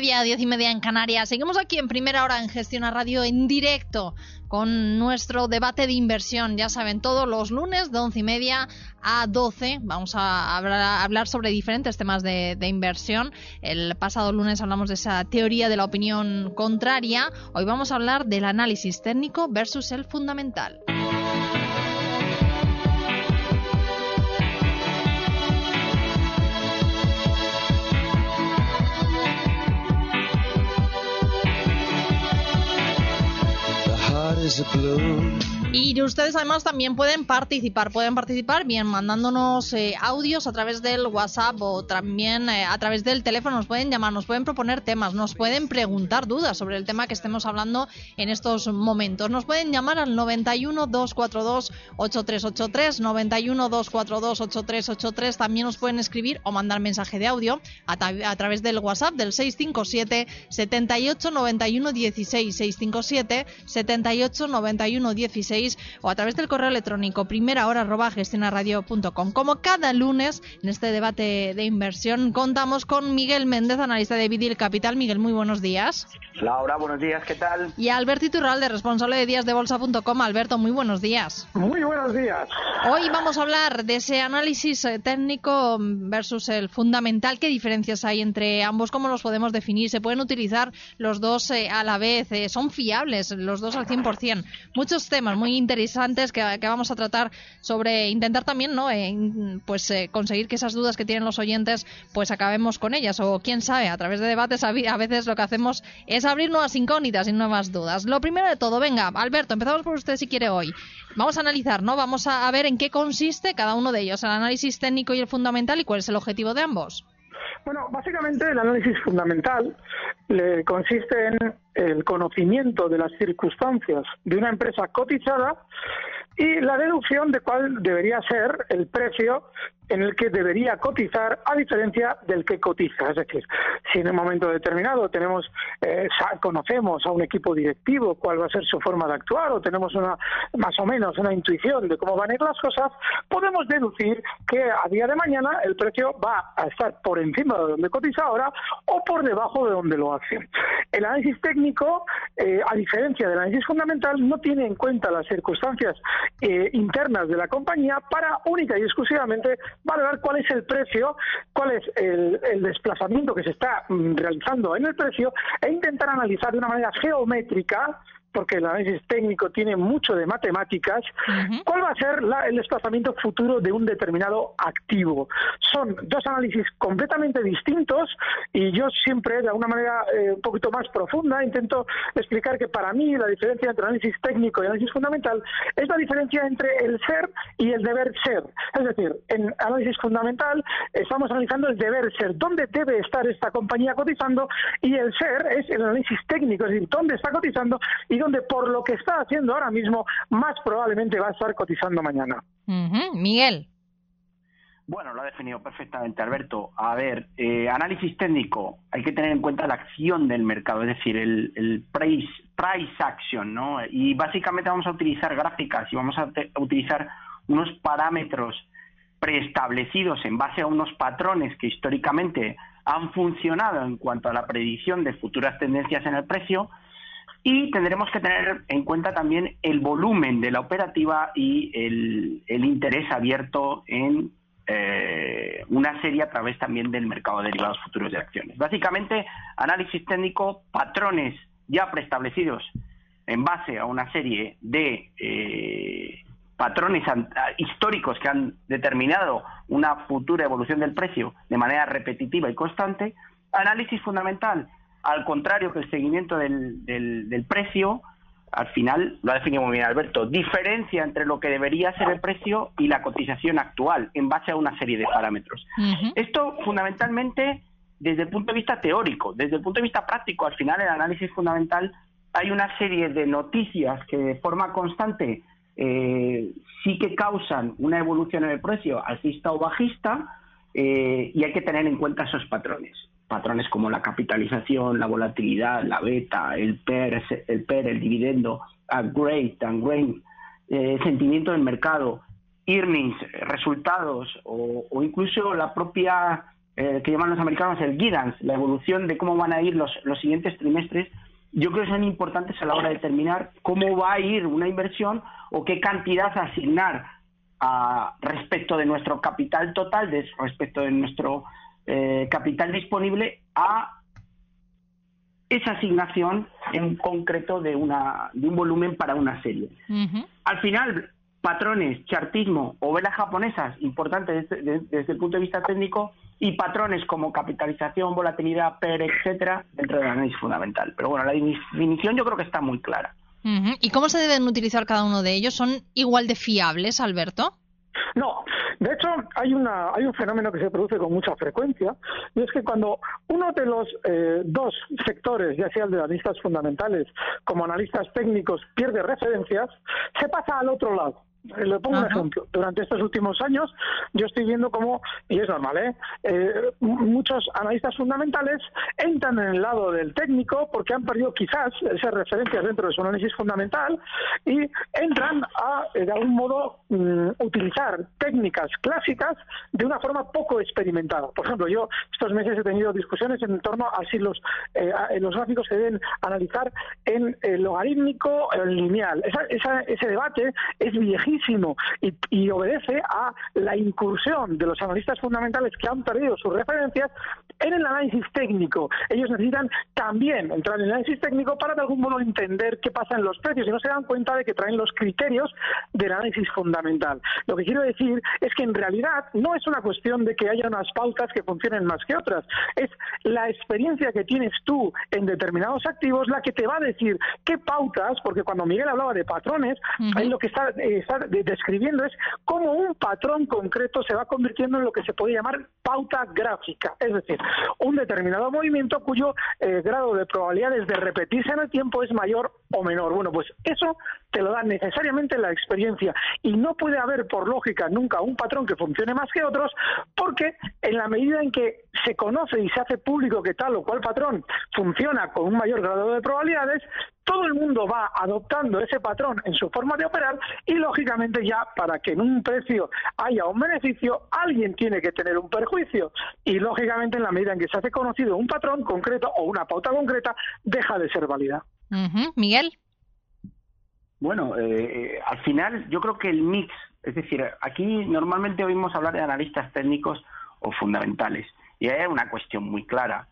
Media, diez y media en Canarias. Seguimos aquí en primera hora en Gestión a Radio en directo con nuestro debate de inversión. Ya saben, todos los lunes de once y media a doce vamos a hablar, sobre diferentes temas de, inversión. El pasado lunes hablamos de esa teoría de la opinión contraria. Hoy vamos a hablar del análisis técnico versus el fundamental. is a blue? Y ustedes además también pueden participar, pueden participar bien mandándonos eh, audios a través del WhatsApp o también eh, a través del teléfono, nos pueden llamar, nos pueden proponer temas, nos pueden preguntar dudas sobre el tema que estemos hablando en estos momentos. Nos pueden llamar al 91 242 8383, 91 242 8383, también nos pueden escribir o mandar mensaje de audio a, a través del WhatsApp del 657 78 91 16 657 78 91 16 o a través del correo electrónico primera hora arroba gestionaradio.com. Como cada lunes en este debate de inversión contamos con Miguel Méndez, analista de Vidil Capital. Miguel, muy buenos días. Laura, buenos días, ¿qué tal? Y Alberto Iturralde, responsable de díasdebolsa.com. Alberto, muy buenos días. Muy buenos días. Hoy vamos a hablar de ese análisis eh, técnico versus el fundamental. ¿Qué diferencias hay entre ambos? ¿Cómo los podemos definir? ¿Se pueden utilizar los dos eh, a la vez? Eh, ¿Son fiables los dos al 100%? Muchos temas muy interesantes que, vamos a tratar sobre intentar también, ¿no? pues conseguir que esas dudas que tienen los oyentes, pues acabemos con ellas. O quién sabe, a través de debates a veces lo que hacemos es abrir nuevas incógnitas y nuevas dudas. Lo primero de todo, venga, Alberto, empezamos por usted si quiere hoy. Vamos a analizar, ¿no? Vamos a, ver en qué consiste cada uno de ellos, el análisis técnico y el fundamental y cuál es el objetivo de ambos. Bueno, básicamente el análisis fundamental le consiste en el conocimiento de las circunstancias de una empresa cotizada y la deducción de cuál debería ser el precio en el que debería cotizar a diferencia del que cotiza. Es decir, si en un momento determinado tenemos, eh, conocemos a un equipo directivo cuál va a ser su forma de actuar o tenemos una, más o menos una intuición de cómo van a ir las cosas, podemos deducir que a día de mañana el precio va a estar por encima de donde cotiza ahora o por debajo de donde lo hace. El análisis técnico, eh, a diferencia del análisis fundamental, no tiene en cuenta las circunstancias eh, internas de la compañía para única y exclusivamente valorar cuál es el precio, cuál es el, desplazamiento que se está mm, realizando en el precio e intentar analizar de una manera geométrica porque el análisis técnico tiene mucho de matemáticas, ¿cuál va a ser el desplazamiento futuro de un determinado activo? Son dos análisis completamente distintos y yo siempre, de alguna manera eh, un poquito más profunda, intento explicar que para mí la diferencia entre análisis técnico y análisis fundamental es la diferencia entre el ser y el deber ser. Es decir, en análisis fundamental estamos analizando el deber ser, dónde debe estar esta compañía cotizando y el ser es el análisis técnico, es decir, dónde está cotizando y donde por lo que está haciendo ahora mismo más probablemente va a estar cotizando mañana. Miguel. Bueno, lo ha definido perfectamente Alberto. A ver, eh, análisis técnico, hay que tener en cuenta la acción del mercado, es decir, el, price, price action, ¿no? Y básicamente vamos a utilizar gráficas y vamos a, utilizar unos parámetros preestablecidos en base a unos patrones que históricamente han funcionado en cuanto a la predicción de futuras tendencias en el precio y tendremos que tener en cuenta también el volumen de la operativa y el interés abierto en eh, una serie a través también del mercado de derivados futuros de acciones. Básicamente, análisis técnico, patrones ya preestablecidos en base a una serie de eh, patrones históricos que han determinado una futura evolución del precio de manera repetitiva y constante. Análisis fundamental, al contrario que el seguimiento del, del precio, al final, lo ha definido muy bien Alberto, diferencia entre lo que debería ser el precio y la cotización actual en base a una serie de parámetros. Esto fundamentalmente desde el punto de vista teórico, desde el punto de vista práctico, al final el análisis fundamental hay una serie de noticias que de forma constante eh, sí que causan una evolución en el precio alcista o bajista eh, y hay que tener en cuenta esos patrones patrones como la capitalización, la volatilidad, la beta, el PER, el, PER, el dividendo, upgrade, downgrade, eh, sentimiento del mercado, earnings, resultados o, incluso la propia eh, que llaman los americanos el guidance, la evolución de cómo van a ir los, los siguientes trimestres, yo creo que son importantes a la hora de determinar cómo va a ir una inversión o qué cantidad asignar a, respecto de nuestro capital total, respecto de nuestro eh, capital disponible a esa asignación en concreto de, una, de un volumen para una serie. Al final, patrones, chartismo o velas japonesas, importantes desde, el punto de vista técnico, y patrones como capitalización, volatilidad, PER, etcétera, dentro del análisis fundamental. Pero bueno, la definición yo creo que está muy clara. ¿Y cómo se deben utilizar cada uno de ellos? ¿Son igual de fiables, Alberto? No, de hecho hay, una, hay un fenómeno que se produce con mucha frecuencia y es que cuando uno de los eh, dos sectores, ya sea el de analistas fundamentales como analistas técnicos, pierde referencias, se pasa al otro lado. Le pongo un ejemplo. Durante estos últimos años, yo estoy viendo cómo, y es normal, ¿eh? ¿eh? muchos analistas fundamentales entran en el lado del técnico porque han perdido quizás esas referencias dentro de su análisis fundamental y entran a, eh, de algún modo, mm, utilizar técnicas clásicas de una forma poco experimentada. Por ejemplo, yo estos meses he tenido discusiones en torno a si los, eh, los gráficos se deben analizar en logarítmico o en lineal. ese debate es viejísimo y, obedece a la incursión de los analistas fundamentales que han perdido sus referencias en el análisis técnico. Ellos necesitan también entrar en el análisis técnico para de algún modo entender qué pasa en los precios y no se dan cuenta de que traen los criterios del análisis fundamental. Lo que quiero decir es que en realidad no es una cuestión de que haya unas pautas que funcionen más que otras, es la experiencia que tienes tú en determinados activos la que te va a decir qué pautas, porque cuando Miguel hablaba de patrones, ahí lo que está, está describiendo es cómo un patrón concreto se va convirtiendo en lo que se puede llamar pauta gráfica, es decir, un determinado movimiento cuyo eh, grado de probabilidades de repetirse en el tiempo es mayor o menor. Bueno, pues eso te lo da necesariamente la experiencia y no puede haber por lógica nunca un patrón que funcione más que otros porque en la medida en que se conoce y se hace público que tal o cual patrón funciona con un mayor grado de probabilidades, todo el mundo va adoptando ese patrón en su forma de operar y lógicamente ya para que en un precio haya un beneficio, alguien tiene que tener un perjuicio y lógicamente en la medida en que se hace conocido un patrón concreto o una pauta concreta, deja de ser válida. Miguel. Bueno, eh, al final yo creo que el mix, es decir, aquí normalmente oímos hablar de analistas técnicos o fundamentales y hay una cuestión muy clara.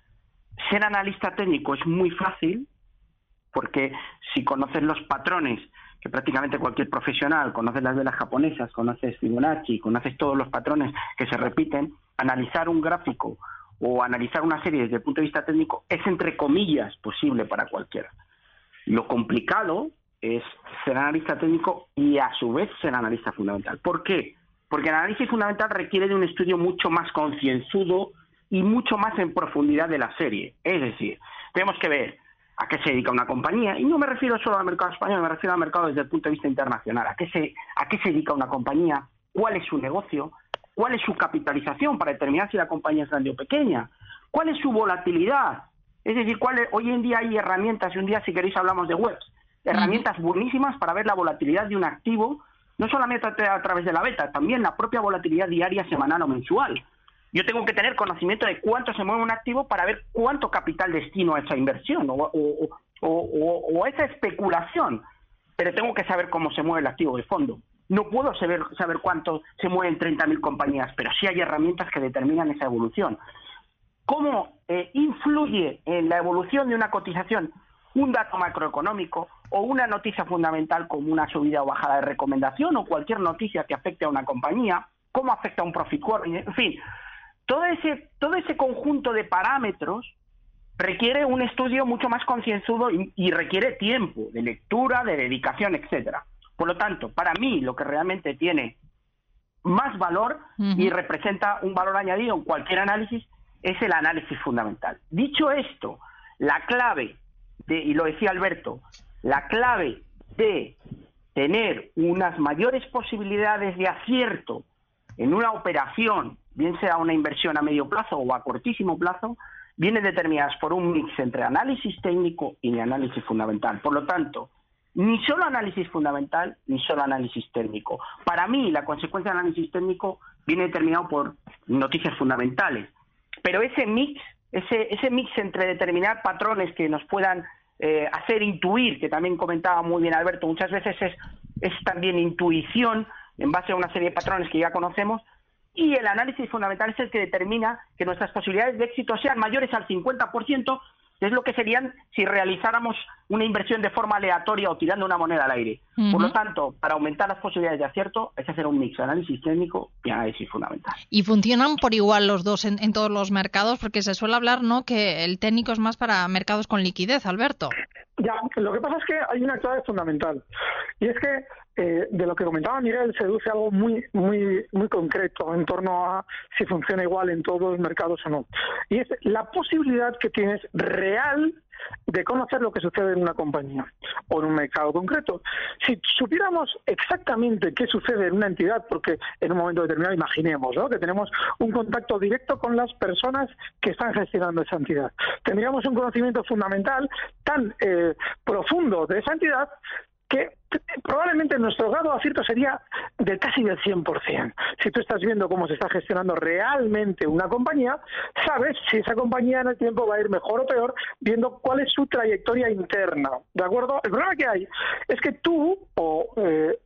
Ser analista técnico es muy fácil porque si conoces los patrones que prácticamente cualquier profesional, conoces las velas japonesas, conoces Fibonacci, conoces todos los patrones que se repiten, analizar un gráfico o analizar una serie desde el punto de vista técnico es entre comillas posible para cualquiera. Lo complicado es ser analista técnico y a su vez ser analista fundamental. ¿Por qué? Porque el análisis fundamental requiere de un estudio mucho más concienzudo y mucho más en profundidad de la serie. Es decir, tenemos que ver a qué se dedica una compañía, y no me refiero solo al mercado español, me refiero al mercado desde el punto de vista internacional, a qué se, a qué se dedica una compañía, cuál es su negocio, cuál es su capitalización para determinar si la compañía es grande o pequeña, cuál es su volatilidad. Es decir, cuál hoy en día hay herramientas, y un día si queréis hablamos de webs, herramientas buenísimas para ver la volatilidad de un activo, no solamente a través de la beta, también la propia volatilidad diaria, semanal o mensual. Yo tengo que tener conocimiento de cuánto se mueve un activo para ver cuánto capital destino a esa inversión o, o, esa especulación, pero tengo que saber cómo se mueve el activo de fondo. No puedo saber, saber cuánto se mueven 30.000 compañías, pero sí hay herramientas que determinan esa evolución. ¿Cómo eh, influye en la evolución de una cotización un dato macroeconómico o una noticia fundamental como una subida o bajada de recomendación o cualquier noticia que afecte a una compañía? ¿Cómo afecta a un profit? En fin, todo ese, todo ese conjunto de parámetros requiere un estudio mucho más concienzudo y, requiere tiempo de lectura, de dedicación, etcétera. Por lo tanto, para mí lo que realmente tiene más valor y representa un valor añadido en cualquier análisis es el análisis fundamental. Dicho esto, la clave de, y lo decía Alberto, la clave de tener unas mayores posibilidades de acierto en una operación, bien sea una inversión a medio plazo o a cortísimo plazo, vienen determinadas por un mix entre análisis técnico y análisis fundamental. Por lo tanto, ni solo análisis fundamental ni solo análisis técnico. Para mí, la consecuencia del análisis técnico viene determinado por noticias fundamentales. Pero ese mix, ese, ese mix entre determinar patrones que nos puedan eh, hacer intuir, que también comentaba muy bien Alberto, muchas veces es, es también intuición en base a una serie de patrones que ya conocemos, y el análisis fundamental es el que determina que nuestras posibilidades de éxito sean mayores al 50%, que es lo que serían si realizáramos una inversión de forma aleatoria o tirando una moneda al aire. Por lo tanto, para aumentar las posibilidades de acierto, hay que hacer un mix de análisis técnico y análisis fundamental. ¿Y funcionan por igual los dos en, en, todos los mercados? Porque se suele hablar ¿no? que el técnico es más para mercados con liquidez, Alberto. Ya, lo que pasa es que hay una clave fundamental. Y es que eh, de lo que comentaba Miguel, seduce algo muy, muy, muy concreto en torno a si funciona igual en todos los mercados o no. Y es la posibilidad que tienes real de conocer lo que sucede en una compañía o en un mercado concreto. Si supiéramos exactamente qué sucede en una entidad, porque en un momento determinado imaginemos que tenemos un contacto directo con las personas que están gestionando esa entidad, tendríamos un conocimiento fundamental tan eh, profundo de esa entidad que probablemente nuestro grado de acierto sería de casi del 100%. Si tú estás viendo cómo se está gestionando realmente una compañía, sabes si esa compañía en el tiempo va a ir mejor o peor, viendo cuál es su trayectoria interna. ¿De acuerdo? El problema que hay es que tú o eh,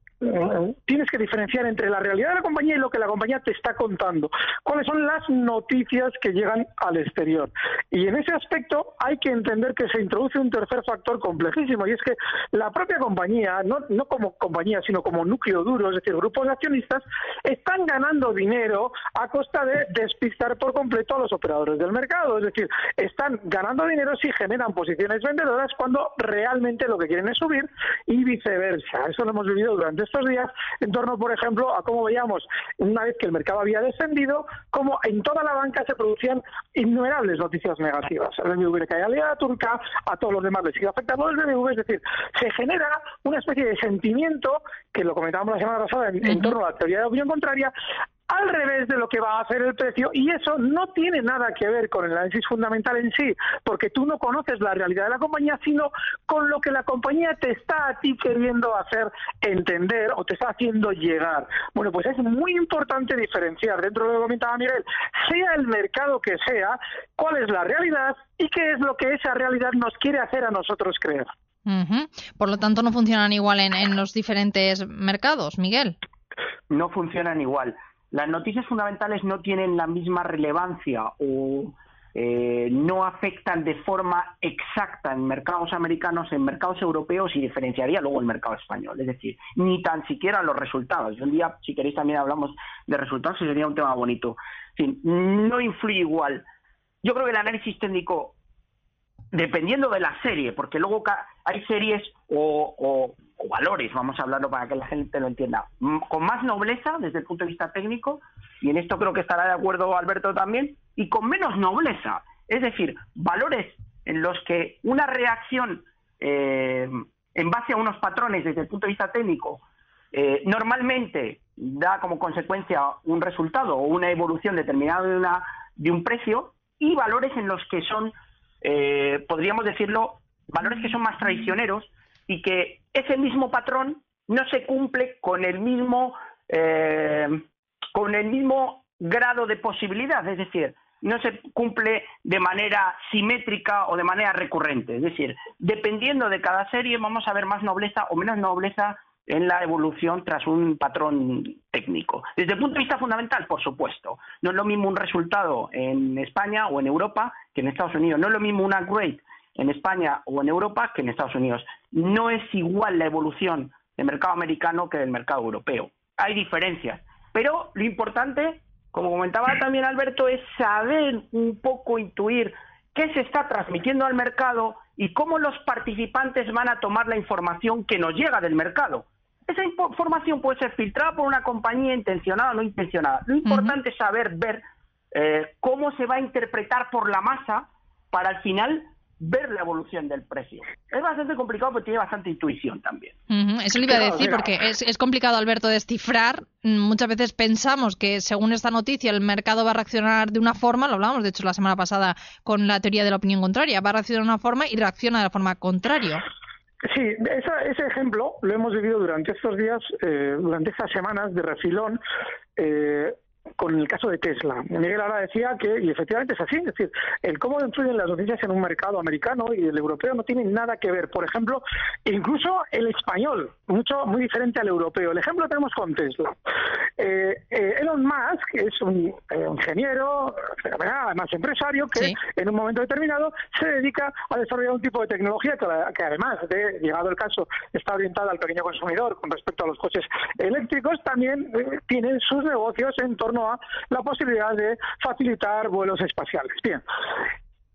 tienes que diferenciar entre la realidad de la compañía y lo que la compañía te está contando. ¿Cuáles son las noticias que llegan al exterior? Y en ese aspecto hay que entender que se introduce un tercer factor complejísimo y es que la propia compañía, no, no como compañía, sino como núcleo duro, es decir, grupos de accionistas, están ganando dinero a costa de despistar por completo a los operadores del mercado. Es decir, están ganando dinero si generan posiciones vendedoras cuando realmente lo que quieren es subir y viceversa. Eso lo hemos vivido durante estos días en torno, por ejemplo, a cómo veíamos, una vez que el mercado había descendido, cómo en toda la banca se producían innumerables noticias negativas. El BBV le cae a la turca, a todos los demás les sigue afectando el BBV, es decir, se genera una especie de sentimiento, que lo comentábamos la semana pasada en, torno a la teoría de opinión contraria, al revés de lo que va a hacer el precio y eso no tiene nada que ver con el análisis fundamental en sí, porque tú no conoces la realidad de la compañía, sino con lo que la compañía te está a ti queriendo hacer entender o te está haciendo llegar. Bueno, pues es muy importante diferenciar dentro de lo que comentaba Miguel, sea el mercado que sea, cuál es la realidad y qué es lo que esa realidad nos quiere hacer a nosotros creer. Por lo tanto, no funcionan igual en los diferentes mercados, Miguel. No funcionan igual las noticias fundamentales no tienen la misma relevancia o eh, no afectan de forma exacta en mercados americanos, en mercados europeos y diferenciaría luego el mercado español. Es decir, ni tan siquiera los resultados. Un día, si queréis, también hablamos de resultados y sería un tema bonito. En no influye igual. Yo creo que el análisis técnico, dependiendo de la serie, porque luego hay series o o valores, vamos a hablarlo para que la gente lo entienda, con más nobleza desde el punto de vista técnico, y en esto creo que estará de acuerdo Alberto también, y con menos nobleza, es decir, valores en los que una reacción eh, en base a unos patrones desde el punto de vista técnico eh, normalmente da como consecuencia un resultado o una evolución determinada de, una, de un precio y valores en los que son, eh, podríamos decirlo, valores que son más traicioneros y que ese mismo patrón no se cumple con el mismo eh, con el mismo grado de posibilidad, es decir, no se cumple de manera simétrica o de manera recurrente. Es decir, dependiendo de cada serie vamos a ver más nobleza o menos nobleza en la evolución tras un patrón técnico. Desde el punto de vista fundamental, por supuesto, no es lo mismo un resultado en España o en Europa que en Estados Unidos. No es lo mismo una grade en España o en Europa que en Estados Unidos. No es igual la evolución del mercado americano que del mercado europeo. Hay diferencias. Pero lo importante, como comentaba también Alberto, es saber un poco intuir qué se está transmitiendo al mercado y cómo los participantes van a tomar la información que nos llega del mercado. Esa información puede ser filtrada por una compañía intencionada o no intencionada. Lo importante es saber ver eh, cómo se va a interpretar por la masa para al final ver la evolución del precio. Es bastante complicado porque tiene bastante intuición también. Eso le iba a decir porque es, es, complicado, Alberto, descifrar. Mm, muchas veces pensamos que según esta noticia el mercado va a reaccionar de una forma, lo hablábamos de hecho la semana pasada con la teoría de la opinión contraria, va a reaccionar de una forma y reacciona de la forma contraria. Sí, ese ejemplo lo hemos vivido durante estos días, eh, durante estas semanas de refilón. Eh, con el caso de Tesla. Miguel ahora decía que, y efectivamente es así, es decir, el cómo influyen las noticias en un mercado americano y el europeo no tiene nada que ver. Por ejemplo, incluso el español, mucho muy diferente al europeo. El ejemplo tenemos con Tesla. Eh, eh, Elon Musk es un eh, ingeniero, además empresario, que en un momento determinado se dedica a desarrollar un tipo de tecnología que, que además de, llegado el caso, está orientada al pequeño consumidor con respecto a los coches eléctricos, también tiene sus negocios en torno a la posibilidad de facilitar vuelos espaciales. Bien.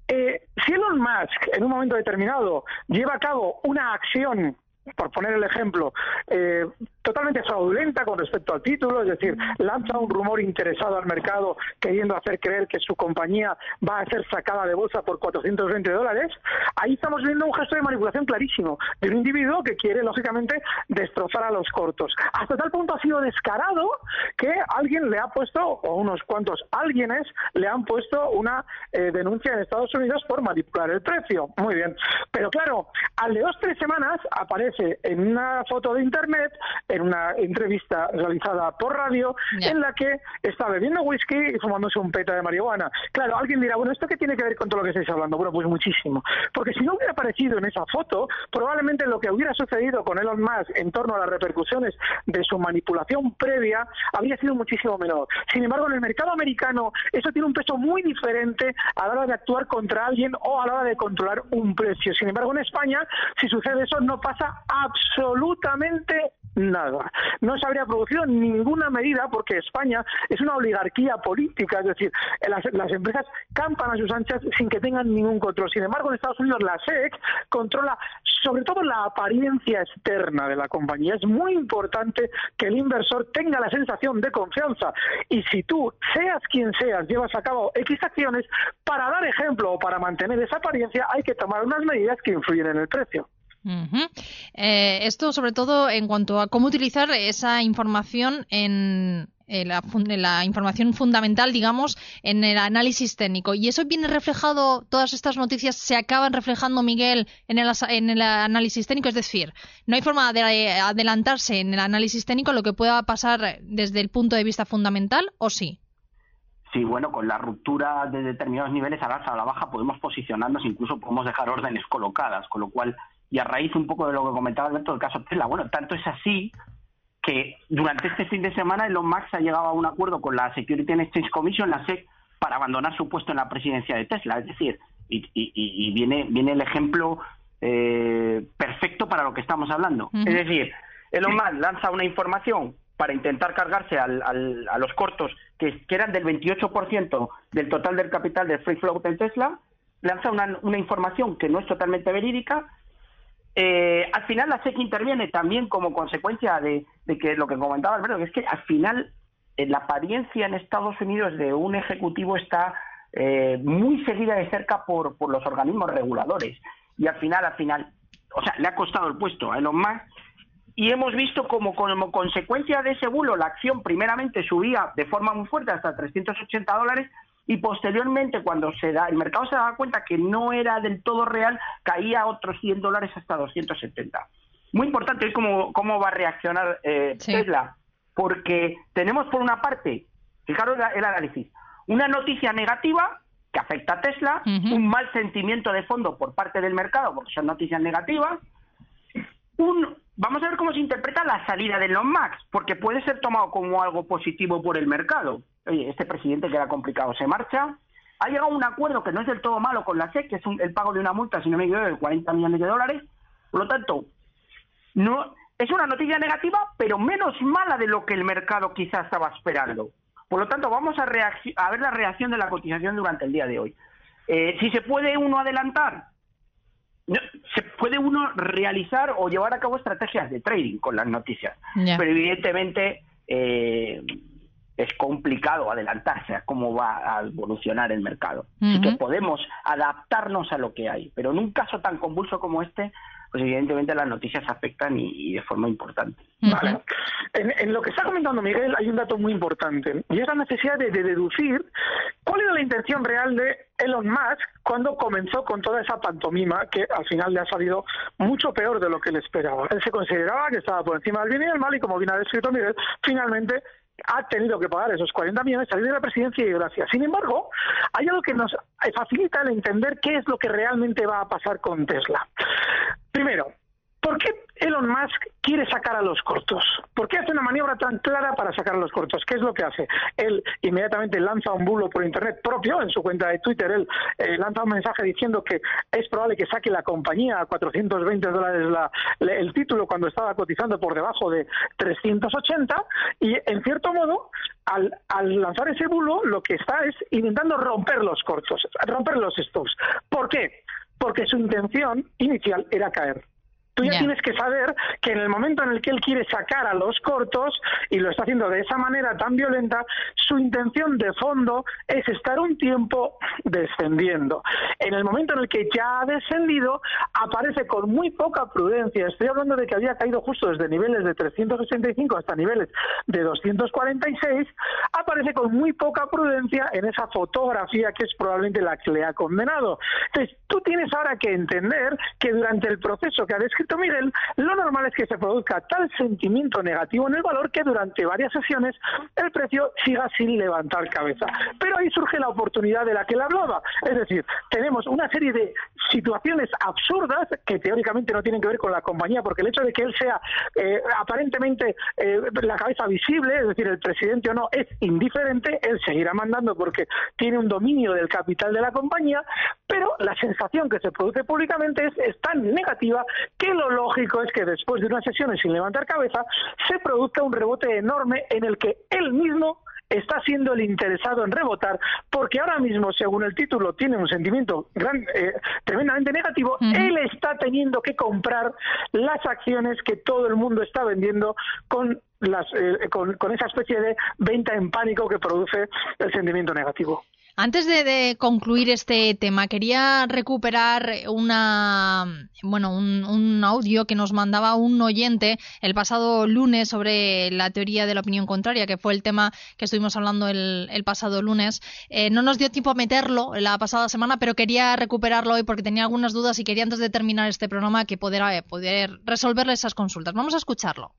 Eh, si Elon Musk en un momento determinado lleva a cabo una acción por poner el ejemplo, eh, totalmente fraudulenta con respecto al título, es decir, lanza un rumor interesado al mercado queriendo hacer creer que su compañía va a ser sacada de bolsa por 420 dólares, ahí estamos viendo un gesto de manipulación clarísimo de un individuo que quiere, lógicamente, destrozar a los cortos. Hasta tal punto ha sido descarado que alguien le ha puesto, o unos cuantos alguienes, le han puesto una eh, denuncia en Estados Unidos por manipular el precio. Muy bien. Pero claro, al de dos tres semanas aparece en una foto de internet, en una entrevista realizada por radio en la que está bebiendo whisky y fumándose un peta de marihuana. Claro, alguien dirá, bueno, ¿esto qué tiene que ver con todo lo que estáis hablando? Bueno, pues muchísimo. Porque si no hubiera aparecido en esa foto, probablemente lo que hubiera sucedido con Elon Musk en torno a las repercusiones de su manipulación previa habría sido muchísimo menor. Sin embargo, en el mercado americano eso tiene un peso muy diferente a la hora de actuar contra alguien o a la hora de controlar un precio. Sin embargo, en España, si sucede eso, no pasa absolutamente nada. No se habría producido ninguna medida porque España es una oligarquía política, es decir, las, las, empresas campan a sus anchas sin que tengan ningún control. Sin embargo, en Estados Unidos la SEC controla sobre todo la apariencia externa de la compañía. Es muy importante que el inversor tenga la sensación de confianza y si tú, seas quien seas, llevas a cabo X acciones, para dar ejemplo o para mantener esa apariencia hay que tomar unas medidas que influyen en el precio. Eh, esto sobre todo en cuanto a cómo utilizar esa información en, la, información fundamental, digamos, en el análisis técnico. Y eso viene reflejado, todas estas noticias se acaban reflejando, Miguel, en el, en el análisis técnico. Es decir, no hay forma de adelantarse en el análisis técnico lo que pueda pasar desde el punto de vista fundamental, ¿o sí? Sí, bueno, con la ruptura de determinados niveles a la alza o a la baja podemos posicionarnos, incluso podemos dejar órdenes colocadas, con lo cual y a raíz un poco de lo que comentaba Alberto del caso Tesla, bueno, tanto es así que durante este fin de semana Elon Musk ha llegado a un acuerdo con la Security and Exchange Commission, la SEC, para abandonar su puesto en la presidencia de Tesla. Es decir, y, viene, viene el ejemplo eh, perfecto para lo que estamos hablando. Es decir, Elon Musk lanza una información para intentar cargarse al, a los cortos que, que eran del 28% del total del capital de Free Float en Tesla, lanza una, una información que no es totalmente verídica eh, al final la SEC interviene también como consecuencia de, que lo que comentaba Alberto, que es que al final eh, la apariencia en Estados Unidos de un ejecutivo está eh, muy seguida de cerca por, por los organismos reguladores. Y al final, al final, o sea, le ha costado el puesto a Elon Musk y hemos visto como, como consecuencia de ese bulo la acción primeramente subía de forma muy fuerte hasta 380 dólares y posteriormente cuando se da, el mercado se daba cuenta que no era del todo real, caía otros 100 dólares hasta 270. Muy importante es cómo, cómo va a reaccionar eh, Tesla, porque tenemos por una parte, fijaros el análisis, una noticia negativa que afecta a Tesla, un mal sentimiento de fondo por parte del mercado, porque son noticias negativas, un, vamos a ver cómo se interpreta la salida de Elon Musk, porque puede ser tomado como algo positivo por el mercado oye, este presidente que era complicado se marcha, ha llegado a un acuerdo que no es del todo malo con la SEC, que es el pago de una multa, si no me equivoco, de 40 millones de dólares. Por lo tanto, no es una noticia negativa, pero menos mala de lo que el mercado quizás estaba esperando. Por lo tanto, vamos a, a ver la reacción de la cotización durante el día de hoy. Eh, si se puede uno adelantar, se puede uno realizar o llevar a cabo estrategias de trading con las noticias, pero evidentemente eh, es complicado adelantarse a cómo va a evolucionar el mercado. Así que podemos adaptarnos a lo que hay, pero en un caso tan convulso como este, pues evidentemente las noticias afectan y, de forma importante. Vale. En, lo que está comentando Miguel hay un dato muy importante y es la necesidad de, deducir cuál era la intención real de Elon Musk cuando comenzó con toda esa pantomima que al final le ha salido mucho peor de lo que él esperaba. Él se consideraba que estaba por encima del bien y del mal y como bien ha descrito Miguel, finalmente ha tenido que pagar esos 40 millones, salir de la presidencia y gracias. Sin embargo, hay algo que nos facilita el entender qué es lo que realmente va a pasar con Tesla. Primero, ¿por qué Elon Musk quiere sacar a los cortos. ¿Por qué hace una maniobra tan clara para sacar a los cortos? ¿Qué es lo que hace? Él inmediatamente lanza un bulo por Internet propio, en su cuenta de Twitter, él eh, lanza un mensaje diciendo que es probable que saque la compañía a 420 dólares el título cuando estaba cotizando por debajo de 380 y, en cierto modo, al, lanzar ese bulo, lo que está es intentando romper los cortos, romper los stops. ¿Por qué? Porque su intención inicial era caer. Tú ya tienes que saber que en el momento en el que él quiere sacar a los cortos, y lo está haciendo de esa manera tan violenta, su intención de fondo es estar un tiempo descendiendo. En el momento en el que ya ha descendido, aparece con muy poca prudencia. Estoy hablando de que había caído justo desde niveles de 365 hasta niveles de 246, aparece con muy poca prudencia en esa fotografía que es probablemente la que le ha condenado. Entonces, tú tienes ahora que entender que durante el proceso que ha descrito Miguel, lo normal es que se produzca tal sentimiento negativo en el valor que durante varias sesiones el precio siga sin levantar cabeza. Pero ahí surge la oportunidad de la que él hablaba. Es decir, tenemos una serie de situaciones absurdas que teóricamente no tienen que ver con la compañía, porque el hecho de que él sea eh, aparentemente eh, la cabeza visible, es decir, el presidente o no, es indiferente, él seguirá mandando porque tiene un dominio del capital de la compañía, pero la sensación que se produce públicamente es, es tan negativa que lo lógico es que después de unas sesiones sin levantar cabeza se produzca un rebote enorme en el que él mismo está siendo el interesado en rebotar, porque ahora mismo, según el título, tiene un sentimiento gran, eh, tremendamente negativo, él está teniendo que comprar las acciones que todo el mundo está vendiendo con, las, eh, con esa especie de venta en pánico que produce el sentimiento negativo. Antes de, concluir este tema, quería recuperar una, bueno, un, audio que nos mandaba un oyente el pasado lunes sobre la teoría de la opinión contraria, que fue el tema que estuvimos hablando el, pasado lunes. Eh, no nos dio tiempo a meterlo la pasada semana, pero quería recuperarlo hoy porque tenía algunas dudas y quería antes de terminar este programa que poder, eh, resolverle esas consultas. Vamos a escucharlo.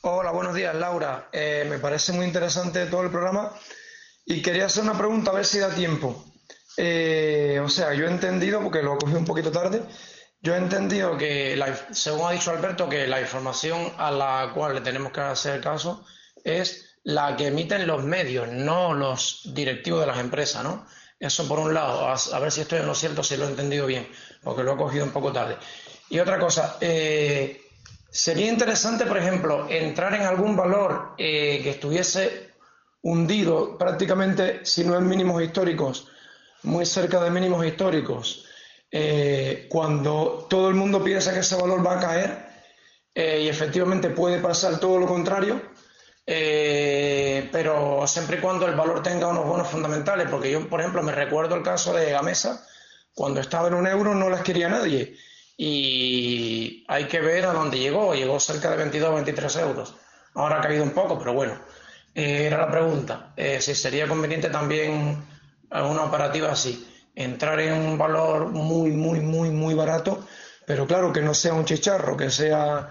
Hola, buenos días, Laura. Eh, me parece muy interesante todo el programa y quería hacer una pregunta a ver si da tiempo. Eh, o sea, yo he entendido, porque lo cogí un poquito tarde, yo he entendido que, según ha dicho Alberto, que la información a la cual le tenemos que hacer caso es la que emiten los medios, no los directivos de las empresas, ¿no? Eso por un lado, a, ver si estoy en lo cierto, si lo he entendido bien, porque lo he cogido un poco tarde. Y otra cosa, eh, sería interesante, por ejemplo, entrar en algún valor eh, que estuviese hundido prácticamente, si no en mínimos históricos, muy cerca de mínimos históricos, eh, cuando todo el mundo piensa que ese valor va a caer eh, y efectivamente puede pasar todo lo contrario, eh, pero siempre y cuando el valor tenga unos bonos fundamentales, porque yo, por ejemplo, me recuerdo el caso de Gamesa, cuando estaba en un euro no las quería nadie y hay que ver a dónde llegó. Llegó cerca de 22 o 23 euros. Ahora ha caído un poco, pero bueno. Eh, era la pregunta. Eh, si sería conveniente también una operativa así. Entrar en un valor muy, muy, muy, muy barato, pero claro, que no sea un chicharro, que sea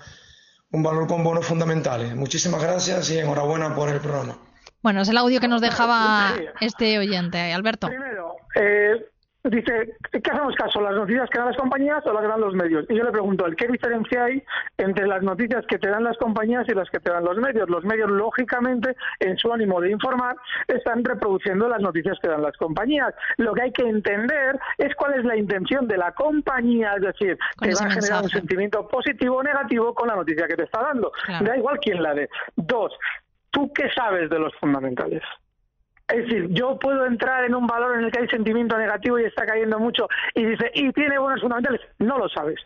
un valor con bonos fundamentales. Muchísimas gracias y enhorabuena por el programa. Bueno, es el audio que nos dejaba este oyente, Alberto. Primero, eh, dice, ¿qué hacemos caso? ¿Las noticias que dan las compañías o las que dan los medios? Y yo le pregunto, ¿qué diferencia hay entre las noticias que te dan las compañías y las que te dan los medios? Los medios, lógicamente, en su ánimo de informar, están reproduciendo las noticias que dan las compañías. Lo que hay que entender es cuál es la intención de la compañía, es decir, que va a generar un sentimiento positivo o negativo con la noticia que te está dando. Da igual quién la dé. Dos, ¿tú qué sabes de los fundamentales? Es decir, yo puedo entrar en un valor en el que hay sentimiento negativo y está cayendo mucho y dice, y tiene buenos fundamentales. No lo sabes.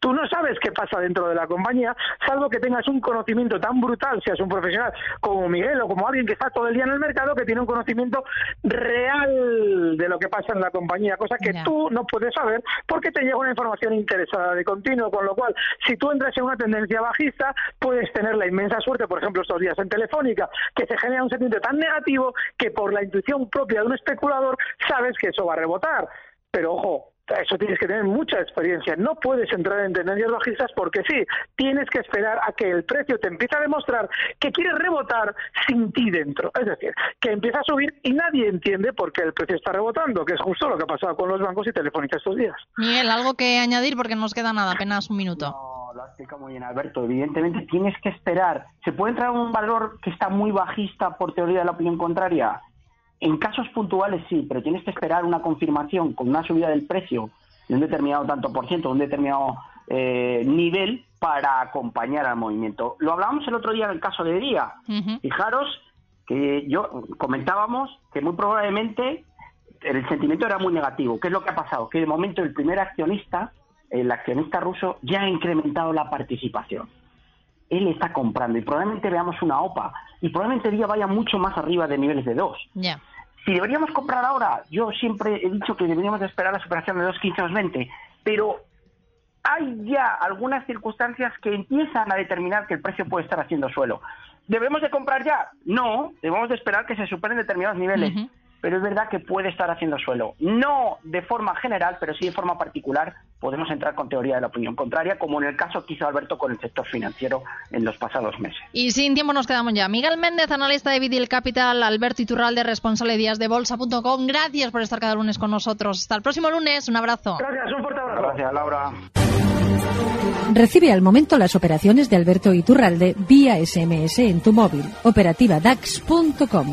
Tú no sabes qué pasa dentro de la compañía, salvo que tengas un conocimiento tan brutal, seas un profesional como Miguel o como alguien que está todo el día en el mercado, que tiene un conocimiento real de lo que pasa en la compañía, cosa que tú no puedes saber porque te llega una información interesada de continuo, con lo cual, si tú entras en una tendencia bajista, puedes tener la inmensa suerte, por ejemplo, estos días en Telefónica, que se genera un sentimiento tan negativo que por la intuición propia de un especulador sabes que eso va a rebotar. Pero ojo, eso tienes que tener mucha experiencia. No puedes entrar en tendencias bajistas porque sí, tienes que esperar a que el precio te empiece a demostrar que quiere rebotar sin ti dentro. Es decir, que empieza a subir y nadie entiende por qué el precio está rebotando, que es justo lo que ha pasado con los bancos y telefónicas estos días. Miguel, algo que añadir porque nos queda nada, apenas un minuto. No, lo has explicado muy bien, Alberto. Evidentemente tienes que esperar. ¿Se puede entrar en un valor que está muy bajista por teoría de la opinión contraria? En casos puntuales sí, pero tienes que esperar una confirmación con una subida del precio de un determinado tanto por ciento, un determinado eh, nivel para acompañar al movimiento. Lo hablábamos el otro día en el caso de Día. Fijaros que yo comentábamos que muy probablemente el sentimiento era muy negativo. ¿Qué es lo que ha pasado? Que de momento el primer accionista, el accionista ruso, ya ha incrementado la participación. Él está comprando y probablemente veamos una OPA y probablemente día vaya mucho más arriba de niveles de 2. Si deberíamos comprar ahora, yo siempre he dicho que deberíamos de esperar la superación de 2.15 2.20, pero hay ya algunas circunstancias que empiezan a determinar que el precio puede estar haciendo suelo. ¿Debemos de comprar ya? No, debemos de esperar que se superen determinados niveles pero es verdad que puede estar haciendo suelo. No de forma general, pero sí de forma particular podemos entrar con teoría de la opinión contraria, como en el caso que hizo Alberto con el sector financiero en los pasados meses. Y sin tiempo nos quedamos ya. Miguel Méndez, analista de Vidil Capital, Alberto Iturralde, responsable de días de bolsa.com. Gracias por estar cada lunes con nosotros. Hasta el próximo lunes. Un abrazo. Gracias, un fuerte abrazo. Gracias, Laura. Recibe al momento las operaciones de Alberto Iturralde vía SMS en tu móvil. Operativa DAX.com.